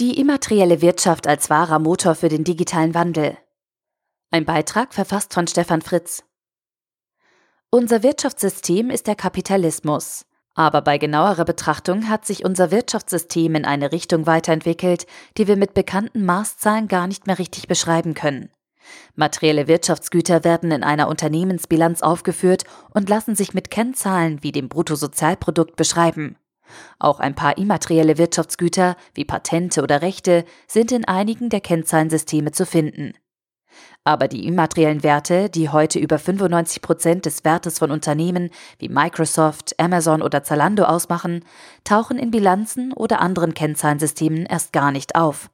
Die immaterielle Wirtschaft als wahrer Motor für den digitalen Wandel. Ein Beitrag verfasst von Stefan Fritz. Unser Wirtschaftssystem ist der Kapitalismus. Aber bei genauerer Betrachtung hat sich unser Wirtschaftssystem in eine Richtung weiterentwickelt, die wir mit bekannten Maßzahlen gar nicht mehr richtig beschreiben können. Materielle Wirtschaftsgüter werden in einer Unternehmensbilanz aufgeführt und lassen sich mit Kennzahlen wie dem Bruttosozialprodukt beschreiben. Auch ein paar immaterielle Wirtschaftsgüter wie Patente oder Rechte sind in einigen der Kennzahlensysteme zu finden. Aber die immateriellen Werte, die heute über 95 Prozent des Wertes von Unternehmen wie Microsoft, Amazon oder Zalando ausmachen, tauchen in Bilanzen oder anderen Kennzahlensystemen erst gar nicht auf.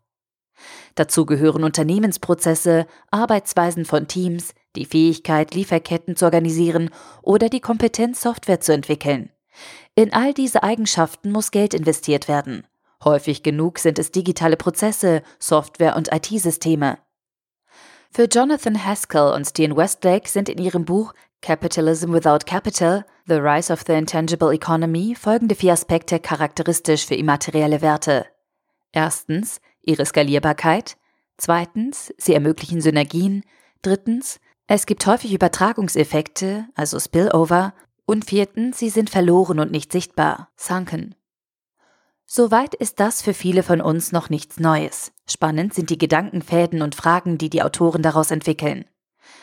Dazu gehören Unternehmensprozesse, Arbeitsweisen von Teams, die Fähigkeit, Lieferketten zu organisieren oder die Kompetenz, Software zu entwickeln. In all diese Eigenschaften muss Geld investiert werden. Häufig genug sind es digitale Prozesse, Software und IT-Systeme. Für Jonathan Haskell und Stian Westlake sind in ihrem Buch Capitalism Without Capital, The Rise of the Intangible Economy folgende vier Aspekte charakteristisch für immaterielle Werte. Erstens ihre Skalierbarkeit, zweitens sie ermöglichen Synergien, drittens es gibt häufig Übertragungseffekte, also Spillover, und viertens, sie sind verloren und nicht sichtbar, sunken. Soweit ist das für viele von uns noch nichts Neues. Spannend sind die Gedankenfäden und Fragen, die die Autoren daraus entwickeln.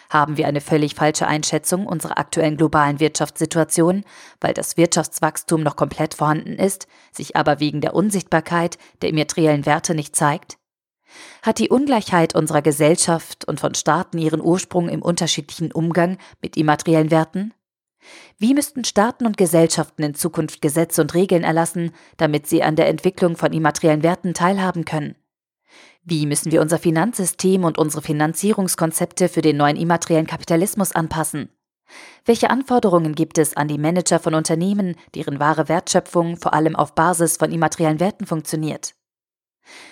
Haben wir eine völlig falsche Einschätzung unserer aktuellen globalen Wirtschaftssituation, weil das Wirtschaftswachstum noch komplett vorhanden ist, sich aber wegen der Unsichtbarkeit der immateriellen Werte nicht zeigt? Hat die Ungleichheit unserer Gesellschaft und von Staaten ihren Ursprung im unterschiedlichen Umgang mit immateriellen Werten? Wie müssten Staaten und Gesellschaften in Zukunft Gesetze und Regeln erlassen, damit sie an der Entwicklung von immateriellen Werten teilhaben können? Wie müssen wir unser Finanzsystem und unsere Finanzierungskonzepte für den neuen immateriellen Kapitalismus anpassen? Welche Anforderungen gibt es an die Manager von Unternehmen, deren wahre Wertschöpfung vor allem auf Basis von immateriellen Werten funktioniert?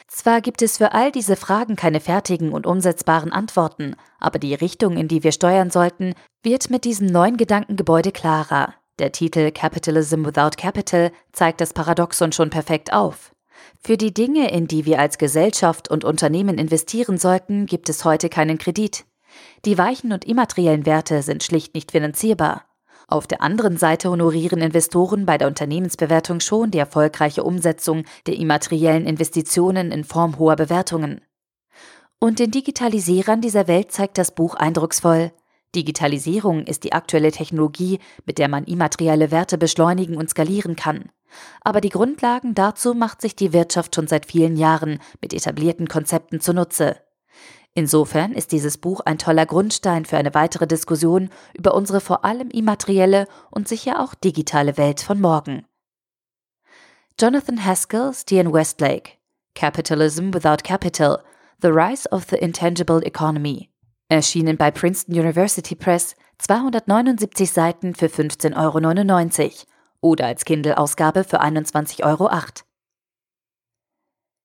Zwar gibt es für all diese Fragen keine fertigen und umsetzbaren Antworten, aber die Richtung, in die wir steuern sollten, wird mit diesem neuen Gedankengebäude klarer. Der Titel Capitalism Without Capital zeigt das Paradoxon schon perfekt auf. Für die Dinge, in die wir als Gesellschaft und Unternehmen investieren sollten, gibt es heute keinen Kredit. Die weichen und immateriellen Werte sind schlicht nicht finanzierbar. Auf der anderen Seite honorieren Investoren bei der Unternehmensbewertung schon die erfolgreiche Umsetzung der immateriellen Investitionen in Form hoher Bewertungen. Und den Digitalisierern dieser Welt zeigt das Buch eindrucksvoll. Digitalisierung ist die aktuelle Technologie, mit der man immaterielle Werte beschleunigen und skalieren kann. Aber die Grundlagen dazu macht sich die Wirtschaft schon seit vielen Jahren mit etablierten Konzepten zunutze. Insofern ist dieses Buch ein toller Grundstein für eine weitere Diskussion über unsere vor allem immaterielle und sicher auch digitale Welt von morgen. Jonathan Haskell, Stian Westlake Capitalism Without Capital The Rise of the Intangible Economy erschienen bei Princeton University Press 279 Seiten für 15,99 Euro oder als Kindle-Ausgabe für 21,08 Euro.